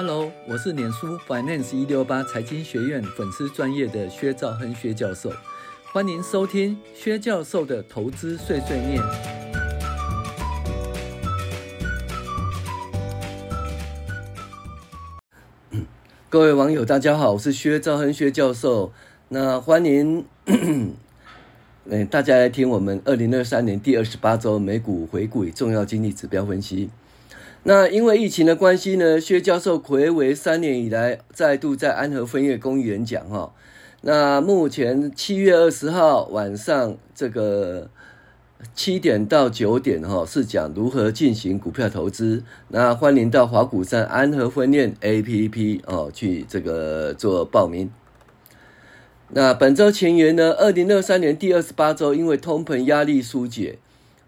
Hello，我是脸书 Finance 一六八财经学院粉丝专业的薛兆恒薛教授，欢迎收听薛教授的投资碎碎念。各位网友，大家好，我是薛兆恒薛教授。那欢迎，嗯，大家来听我们二零二三年第二十八周美股回顾与重要经济指标分析。那因为疫情的关系呢，薛教授睽违三年以来再度在安和分院公益演讲哈。那目前七月二十号晚上这个七点到九点哈，是讲如何进行股票投资。那欢迎到华股山安和分院 APP 哦去这个做报名。那本周前言呢，二零二三年第二十八周，因为通膨压力疏解。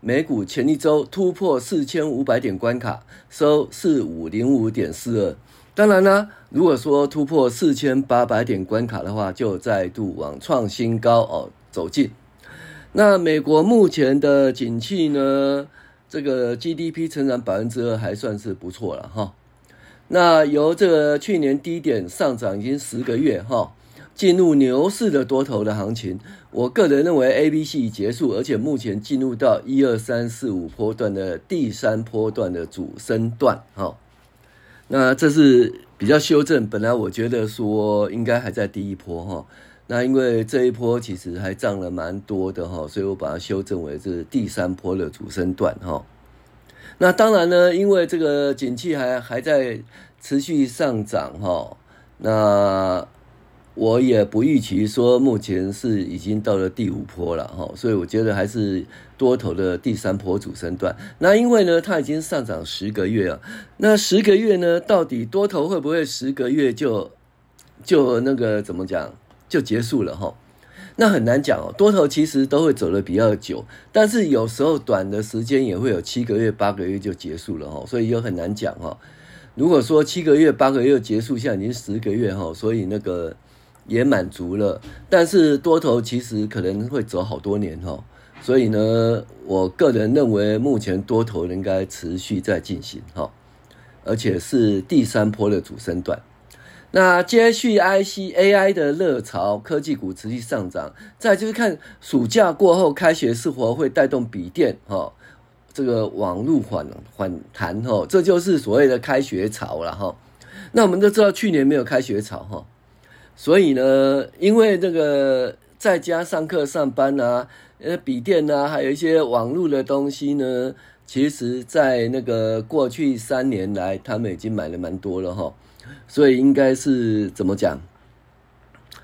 美股前一周突破四千五百点关卡，收四五零五点四二。当然呢，如果说突破四千八百点关卡的话，就再度往创新高哦走近。那美国目前的景气呢，这个 GDP 成长百分之二还算是不错了哈。那由这个去年低点上涨已经十个月哈。进入牛市的多头的行情，我个人认为 A、B、C 已结束，而且目前进入到一二三四五波段的第三波段的主升段，哈，那这是比较修正。本来我觉得说应该还在第一波，哈，那因为这一波其实还涨了蛮多的，哈，所以我把它修正为是第三波的主升段，哈。那当然呢，因为这个景气还还在持续上涨，哈，那。我也不预期说目前是已经到了第五波了哈，所以我觉得还是多头的第三波主升段。那因为呢，它已经上涨十个月了，那十个月呢，到底多头会不会十个月就就那个怎么讲就结束了哈？那很难讲哦。多头其实都会走得比较久，但是有时候短的时间也会有七个月、八个月就结束了哈，所以又很难讲哈。如果说七个月、八个月结束，现在已经十个月哈，所以那个。也满足了，但是多头其实可能会走好多年哈，所以呢，我个人认为目前多头应该持续在进行哈，而且是第三波的主升段。那接续 IC AI 的热潮，科技股持续上涨。再就是看暑假过后开学是否会带动笔电哈，这个网络反反弹哈，这就是所谓的开学潮了哈。那我们都知道去年没有开学潮哈。所以呢，因为这个在家上课上班啊，呃，笔电啊，还有一些网络的东西呢，其实，在那个过去三年来，他们已经买了蛮多了哈，所以应该是怎么讲，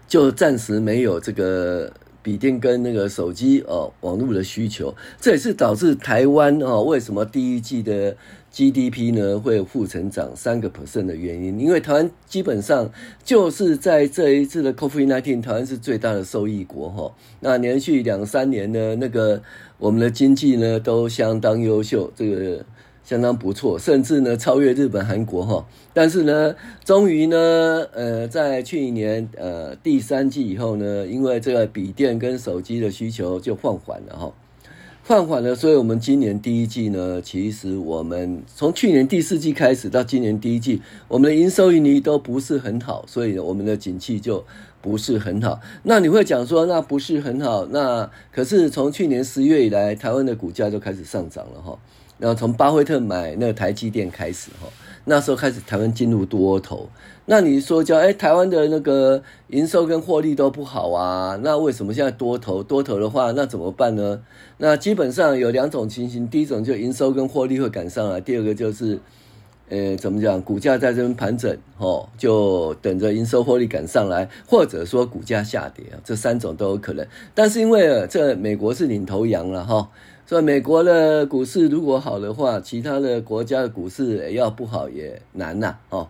就暂时没有这个笔电跟那个手机哦，网络的需求，这也是导致台湾哦，为什么第一季的。GDP 呢会负成长三个 percent 的原因，因为台湾基本上就是在这一次的 COVID-19，台湾是最大的受益国哈。那连续两三年呢，那个我们的经济呢都相当优秀，这个相当不错，甚至呢超越日本、韩国哈。但是呢，终于呢，呃，在去年呃第三季以后呢，因为这个笔电跟手机的需求就放缓了哈。放缓了，所以我们今年第一季呢，其实我们从去年第四季开始到今年第一季，我们的营收盈利都不是很好，所以呢我们的景气就不是很好。那你会讲说，那不是很好，那可是从去年十月以来，台湾的股价就开始上涨了哈。然后从巴菲特买那个台积电开始哈。那时候开始，台湾进入多头。那你说叫哎，台湾的那个营收跟获利都不好啊？那为什么现在多头？多头的话，那怎么办呢？那基本上有两种情形：第一种就营收跟获利会赶上来；第二个就是，呃，怎么讲？股价在这边盘整，哦，就等着营收获利赶上来，或者说股价下跌啊，这三种都有可能。但是因为这美国是领头羊了哈。所以美国的股市如果好的话，其他的国家的股市要不好也难呐哦。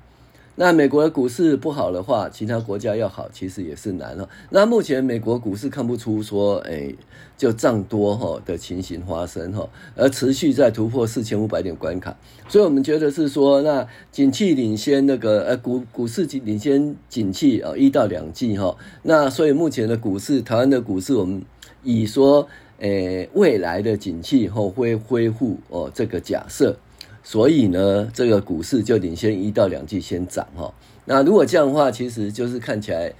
那美国的股市不好的话，其他国家要好其实也是难哦。那目前美国股市看不出说，哎，就涨多哈的情形发生哈，而持续在突破四千五百点关卡。所以我们觉得是说，那景气领先那个呃股股市领先景气啊一到两季哈。那所以目前的股市，台湾的股市，我们以说。诶，未来的景气后会恢复哦，这个假设，所以呢，这个股市就领先一到两季先涨哈。那如果这样的话，其实就是看起来，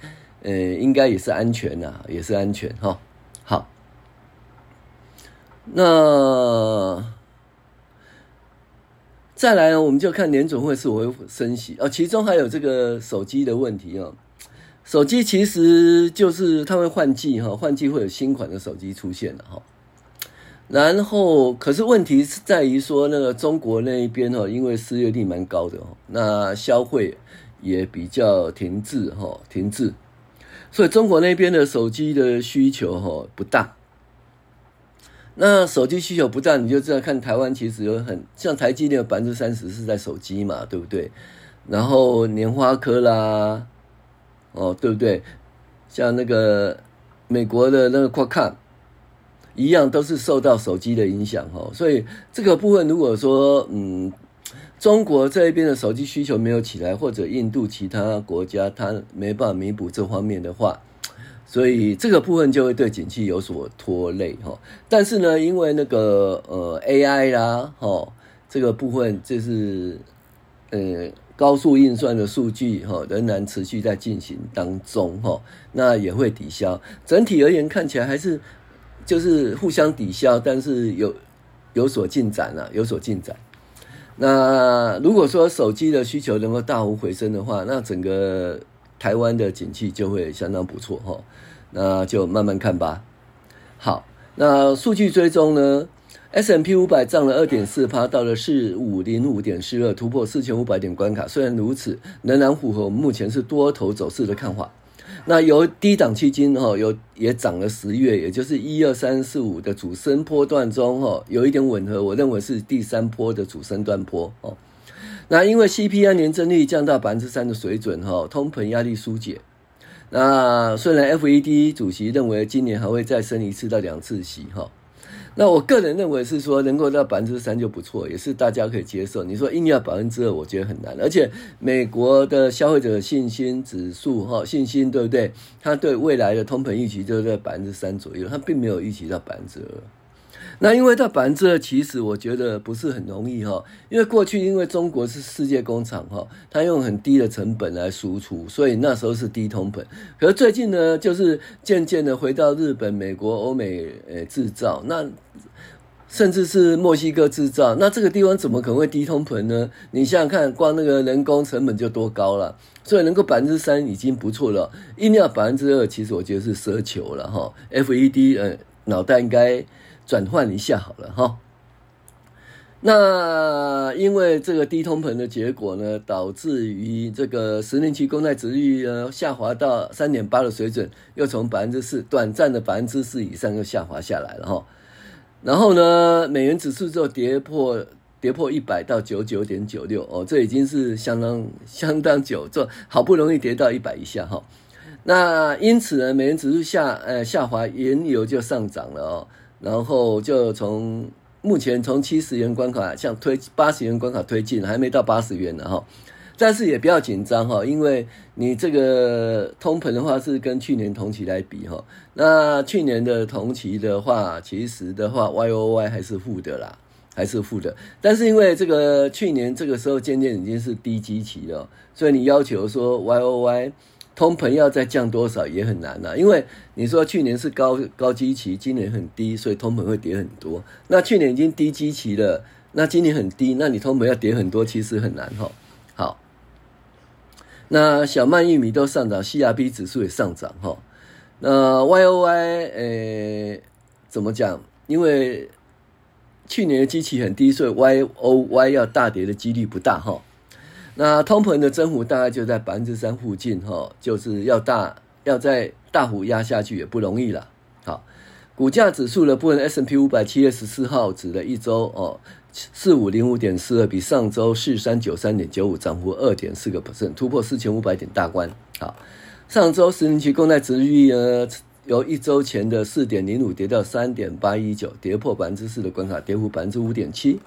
呃，应该也是安全呐，也是安全哈。好，那再来呢，我们就看联总会是否会升息哦。其中还有这个手机的问题哦。手机其实就是它会换季哈，换季会有新款的手机出现了哈。然后，可是问题是在于说，那个中国那一边哈，因为失业率蛮高的哦，那消费也比较停滞哈，停滞，所以中国那边的手机的需求哈不大。那手机需求不大，你就知道看台湾其实有很像台积电有百分之三十是在手机嘛，对不对？然后联发科啦。哦，对不对？像那个美国的那个 Qualcomm 一样，都是受到手机的影响哈。所以这个部分，如果说嗯，中国这一边的手机需求没有起来，或者印度其他国家它没办法弥补这方面的话，所以这个部分就会对景气有所拖累哈。但是呢，因为那个呃 AI 啦，哈，这个部分就是呃。高速运算的数据哈，仍然持续在进行当中哈，那也会抵消。整体而言，看起来还是就是互相抵消，但是有有所进展了，有所进展。那如果说手机的需求能够大幅回升的话，那整个台湾的景气就会相当不错哈。那就慢慢看吧。好，那数据追踪呢 S M P 五百涨了二点四趴，到了四五零五点四二，突破四千五百点关卡。虽然如此，仍然符合我们目前是多头走势的看法。那由低档基金哈，有也涨了十月，也就是一二三四五的主升波段中哈，有一点吻合。我认为是第三波的主升段波哦。那因为 CPI 年增率降到百分之三的水准哈，通膨压力疏解。那虽然 FED 主席认为今年还会再升一次到两次息哈。那我个人认为是说，能够到百分之三就不错，也是大家可以接受。你说硬要百分之二，我觉得很难。而且美国的消费者信心指数，哈，信心对不对？它对未来的通膨预期就在百分之三左右，它并没有预期到百分之二。那因为到百分之二，其实我觉得不是很容易哈，因为过去因为中国是世界工厂哈，它用很低的成本来输出，所以那时候是低通膨。可是最近呢，就是渐渐的回到日本、美国、欧美呃制造，那甚至是墨西哥制造，那这个地方怎么可能会低通膨呢？你想想看，光那个人工成本就多高了，所以能够百分之三已经不错了，硬要百分之二，其实我觉得是奢求了哈。FED 呃脑袋应该。转换一下好了哈，那因为这个低通膨的结果呢，导致于这个十年期公债殖利率呢下滑到三点八的水准，又从百分之四短暂的百分之四以上又下滑下来了哈。然后呢，美元指数就跌破跌破一百到九九点九六哦，这已经是相当相当久，这好不容易跌到一百以下哈。那因此呢，美元指数下呃下滑，原油就上涨了哦。然后就从目前从七十元关卡向推八十元关卡推进，还没到八十元呢哈，但是也不要紧张哈，因为你这个通膨的话是跟去年同期来比哈，那去年的同期的话，其实的话 Y O Y 还是负的啦，还是负的，但是因为这个去年这个时候渐渐已经是低基期了，所以你要求说 Y O Y。通膨要再降多少也很难呐、啊，因为你说去年是高高基期，今年很低，所以通膨会跌很多。那去年已经低基期了，那今年很低，那你通膨要跌很多，其实很难哈。好，那小麦、玉米都上涨，CRB 指数也上涨哈。那 YOY 呃怎么讲？因为去年的基期很低，所以 YOY 要大跌的几率不大哈。那通膨的增幅大概就在百分之三附近，哈，就是要大，要在大幅压下去也不容易了。好，股价指数的部分，S&P 五百七月十四号指的一周哦，四五零五点四二，比上周四三九三点九五涨幅二点四个 percent，突破四千五百点大关。好，上周十年期公债殖利率呢，由一周前的四点零五跌到三点八一九，跌破百分之四的关卡，跌幅百分之五点七。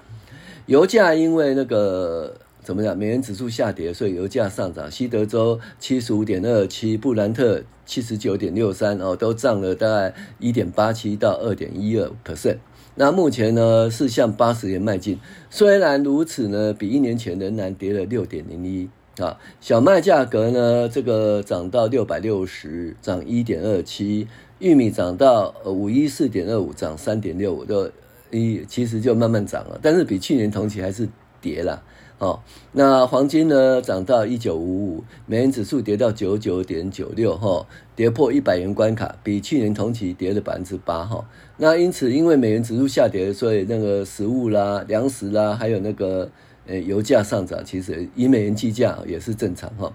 油价因为那个。怎么样？美元指数下跌，所以油价上涨。西德州七十五点二七，布兰特七十九点六三，哦，都涨了大概一点八七到二点一二 percent。那目前呢是向八十元迈进，虽然如此呢，比一年前仍然跌了六点零一啊。小麦价格呢，这个涨到六百六十，涨一点二七。玉米涨到五一四点二五，涨三点六五，就一其实就慢慢涨了，但是比去年同期还是跌了。哦，那黄金呢涨到一九五五，美元指数跌到九九点九六，哈，跌破一百元关卡，比去年同期跌了百分之八，哈。那因此，因为美元指数下跌，所以那个食物啦、粮食啦，还有那个呃油价上涨，其实以美元计价也是正常，哈。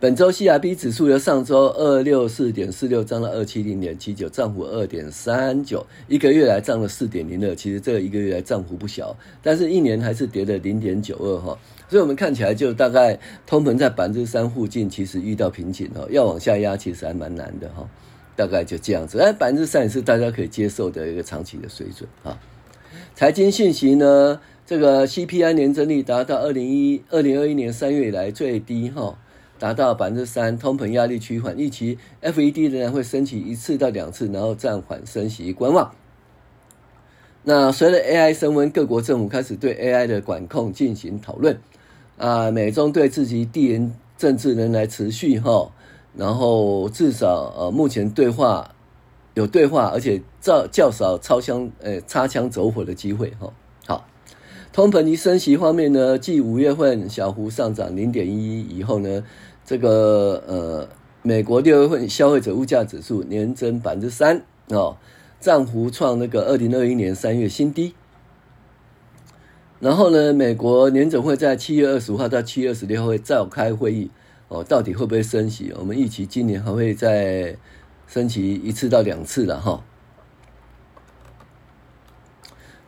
本周 CRB 指数由上周二六四点四六涨到二七零点七九，涨幅二点三九，一个月来涨了四点零二。其实这个一个月来涨幅不小，但是一年还是跌了零点九二哈。所以我们看起来就大概通膨在百分之三附近，其实遇到瓶颈哈，要往下压其实还蛮难的哈。大概就这样子，但百分之三也是大家可以接受的一个长期的水准哈。财经讯息呢，这个 CPI 年增率达到二零一二零二一年三月以来最低哈。达到百分之三，通膨压力趋缓，预期 FED 仍然会升息一次到两次，然后暂缓升息观望。那随着 AI 升温，各国政府开始对 AI 的管控进行讨论。啊，美中对自己地缘政治仍然持续哈，然后至少呃目前对话有对话，而且较较少超枪呃擦枪走火的机会哈。好，通膨及升息方面呢，继五月份小幅上涨零点一以后呢。这个呃，美国六月份消费者物价指数年增百分之三哦，涨幅创那个二零二一年三月新低。然后呢，美国联总会在七月二十五号到七月二十六号会召开会议哦，到底会不会升息？我们预期今年还会再升息一次到两次了哈、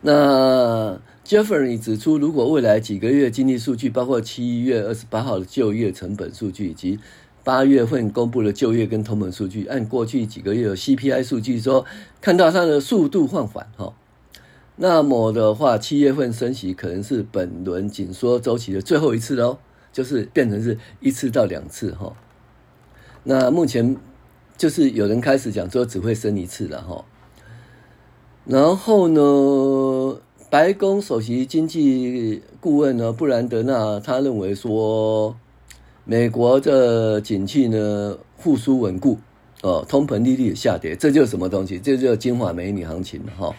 那。Jeffrey 指出，如果未来几个月经济数据，包括七月二十八号的就业成本数据以及八月份公布的就业跟通膨数据，按过去几个月的 CPI 数据说，看到它的速度放缓，哈，那么的话，七月份升息可能是本轮紧缩周期的最后一次喽，就是变成是一次到两次，哈。那目前就是有人开始讲说只会升一次了，哈。然后呢？白宫首席经济顾问呢，布兰德纳，他认为说，美国的景气呢复苏稳固，哦，通膨利率下跌，这就是什么东西？这就是金发美女行情哈。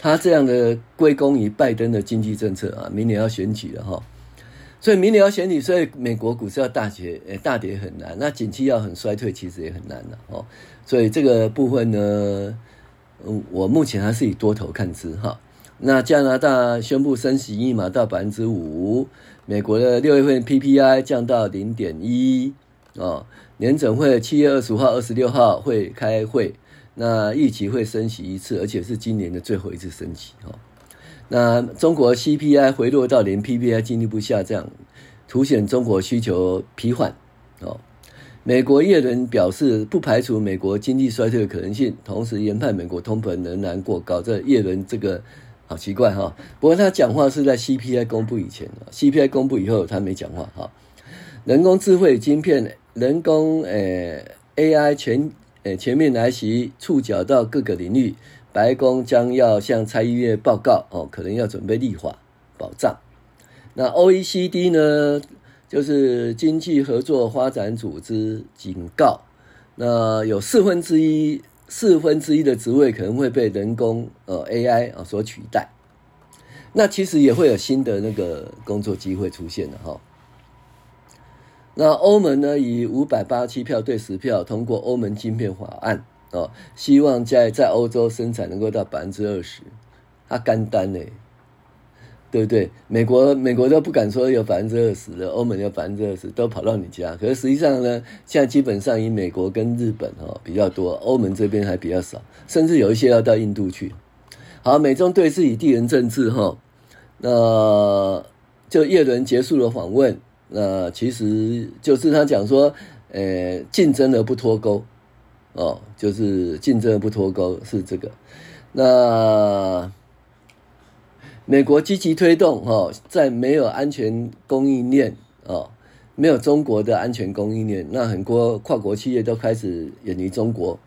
他这样的归功于拜登的经济政策啊，明年要选举了哈，所以明年要选举，所以美国股市要大跌，诶，大跌很难。那景气要很衰退，其实也很难的哦。所以这个部分呢，我目前还是以多头看之哈。那加拿大宣布升息一码到百分之五，美国的六月份 PPI 降到零点一，哦，联准会七月二十五号、二十六号会开会，那预期会升息一次，而且是今年的最后一次升息，哦，那中国 CPI 回落到零，PPI 进一步下降，凸显中国需求疲缓，哦，美国耶伦表示不排除美国经济衰退的可能性，同时研判美国通膨仍然过高，这叶伦这个。好奇怪哈，不过他讲话是在 CPI 公布以前，CPI 公布以后他没讲话哈。人工智慧晶片，人工呃 AI 全呃全面来袭，触角到各个领域。白宫将要向参议院报告哦，可能要准备立法保障。那 OECD 呢，就是经济合作发展组织警告，那有四分之一。四分之一的职位可能会被人工呃 AI 啊所取代，那其实也会有新的那个工作机会出现的哈。那欧盟呢，以五百八十七票对十票通过欧盟晶片法案哦，希望在在欧洲生产能够到百分之二十，它干单呢。对不对？美国美国都不敢说有百分之二十的，欧盟有百分之二十，都跑到你家。可是实际上呢，现在基本上以美国跟日本哈比较多，欧盟这边还比较少，甚至有一些要到印度去。好，美中对峙以地缘政治哈，那就叶伦结束了访问，那其实就是他讲说，呃，竞争而不脱钩，哦，就是竞争而不脱钩是这个，那。美国积极推动哈，在没有安全供应链哦，没有中国的安全供应链，那很多跨国企业都开始远离中国。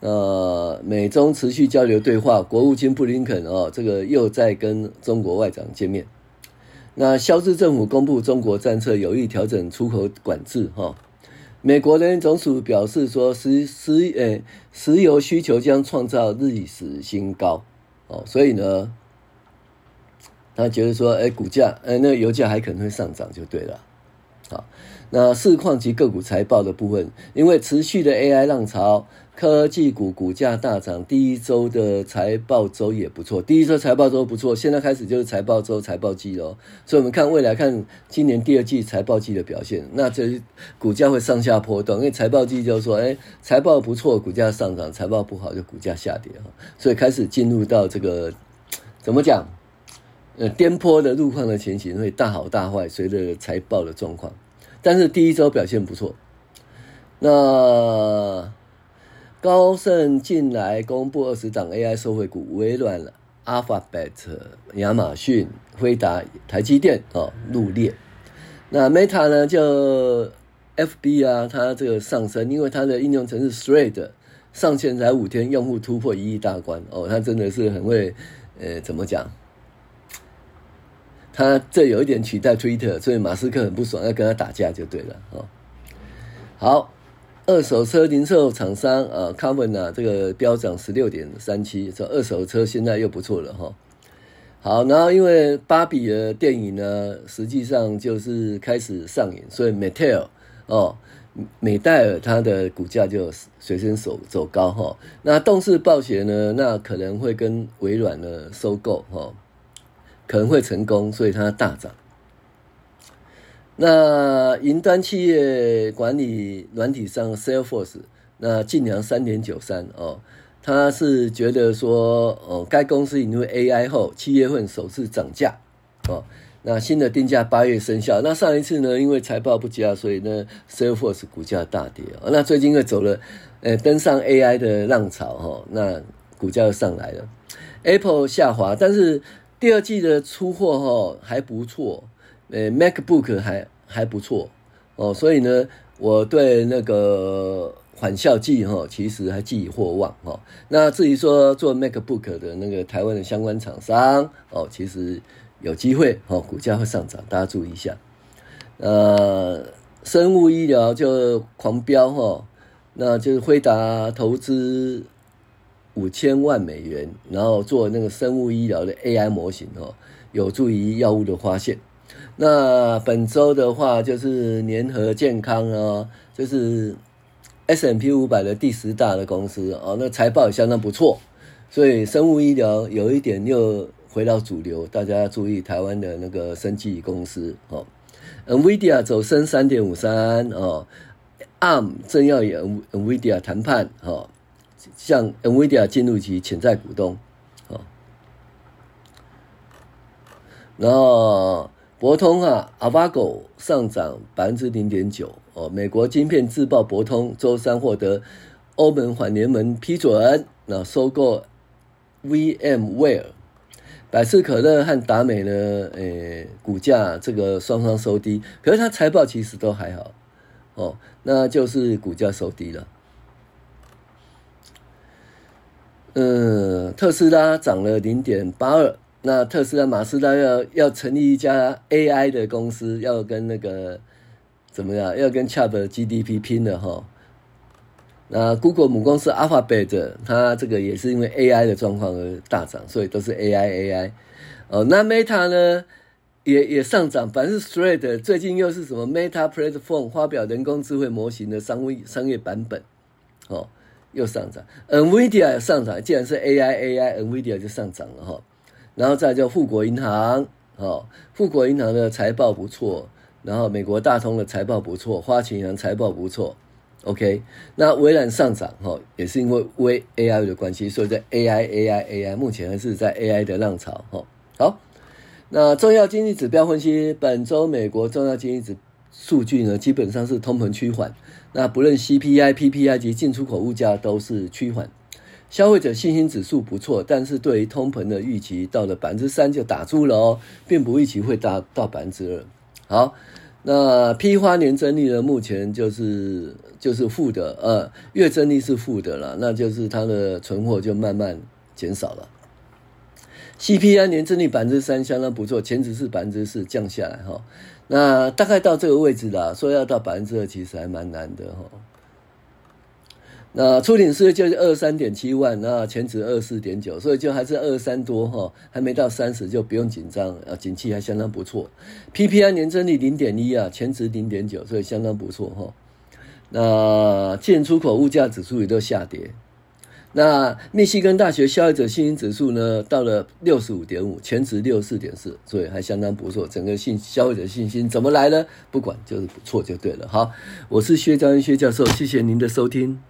呃，美中持续交流对话，国务卿布林肯哦，这个又在跟中国外长见面。那肖兹政府公布中国战策，有意调整出口管制哈、哦。美国能源总署表示说，石石诶石油需求将创造历史新高哦，所以呢，他觉得说，哎，股价哎，那个油价还可能会上涨，就对了。好，那市况及个股财报的部分，因为持续的 AI 浪潮。科技股股价大涨，第一周的财报周也不错。第一周财报周不错，现在开始就是财报周、财报季喽。所以，我们看未来，看今年第二季财报季的表现，那这股价会上下波动。因为财报季就是说，哎，财报不错，股价上涨；财报不好，就股价下跌哈。所以，开始进入到这个怎么讲？呃，颠簸的路况的情形会大好大坏，随着财报的状况。但是第一周表现不错，那。高盛近来公布二十档 AI 受惠股，微软、Alphabet、亚马逊、辉达、台积电哦入列。那 Meta 呢？就 FB 啊，它这个上升，因为它的应用程式 Thread 上线才五天，用户突破一亿大关哦，它真的是很会，呃，怎么讲？它这有一点取代 Twitter，所以马斯克很不爽，要跟他打架就对了哦。好。二手车零售厂商啊，Carvana 啊，这个飙涨十六点三七，这二手车现在又不错了哈。好，然后因为芭比的电影呢，实际上就是开始上映，所以 Mattel 哦，美戴尔它的股价就随身走走高哈。那动视暴雪呢，那可能会跟微软呢收购哈，可能会成功，所以它大涨。那云端企业管理软体商 Salesforce，那晋阳三点九三哦，他是觉得说哦，该公司引入 AI 后，七月份首次涨价哦，那新的定价八月生效。那上一次呢，因为财报不佳，所以呢 Salesforce 股价大跌哦。那最近又走了，呃，登上 AI 的浪潮哈，那股价又上来了。Apple 下滑，但是第二季的出货哈还不错，呃，MacBook 还。还不错哦，所以呢，我对那个返校季哈，其实还寄予厚望哈。那至于说做 MacBook 的那个台湾的相关厂商哦，其实有机会哦，股价会上涨，大家注意一下。呃，生物医疗就狂飙哈，那就是辉达投资五千万美元，然后做那个生物医疗的 AI 模型哦，有助于药物的发现。那本周的话，就是联合健康啊，就是 S M P 五百的第十大的公司哦，那财报也相当不错，所以生物医疗有一点又回到主流，大家注意台湾的那个生技公司哦。NVIDIA 走升三点五三哦，ARM 正要与 NVIDIA 谈判哦，向 NVIDIA 进入其潜在股东哦，然后。博通啊，Avago 上涨百分之零点九哦。美国晶片自爆博通周三获得欧盟反联盟批准，那收购 VMware。百事可乐和达美呢，诶，股价这个双双收低，可是它财报其实都还好哦，那就是股价收低了。嗯，特斯拉涨了零点八二。那特斯拉、马斯拉要要成立一家 AI 的公司，要跟那个怎么样？要跟 ChatGPT 拼了哈。那 Google 母公司 Alphabet，它这个也是因为 AI 的状况而大涨，所以都是 AI AI。哦，那 Meta 呢，也也上涨，反正 Thread 最近又是什么 Meta Platform 发表人工智慧模型的商业商业版本，哦，又上涨。NVIDIA 上涨，既然是 AI AI，NVIDIA 就上涨了哈。然后再叫富国银行，哦，富国银行的财报不错，然后美国大通的财报不错，花旗银行财报不错，OK，那微软上涨，哈，也是因为微 AI 的关系，所以在 AI AI AI 目前还是在 AI 的浪潮，哈，好，那重要经济指标分析，本周美国重要经济指数据呢，基本上是通膨趋缓，那不论 CPI、PPI 及进出口物价都是趋缓。消费者信心指数不错，但是对于通膨的预期到了百分之三就打住了哦，并不预期会达到百分之二。好，那批发年增率呢，目前就是就是负的，呃，月增率是负的了，那就是它的存货就慢慢减少了。CPI 年增率百分之三，相当不错，前值是百分之四，降下来哈。那大概到这个位置啦，说要到百分之二，其实还蛮难的哈。那初领失业就是二三点七万，那前值二四点九，所以就还是二三多哈，还没到三十就不用紧张，啊，景气还相当不错。PPI 年增率零点一啊，前值零点九，所以相当不错哈。那进出口物价指数也都下跌。那密西根大学消费者信心指数呢，到了六十五点五，前值六十四点四，所以还相当不错。整个信消费者信心怎么来呢？不管就是不错就对了。好，我是薛兆亨薛教授，谢谢您的收听。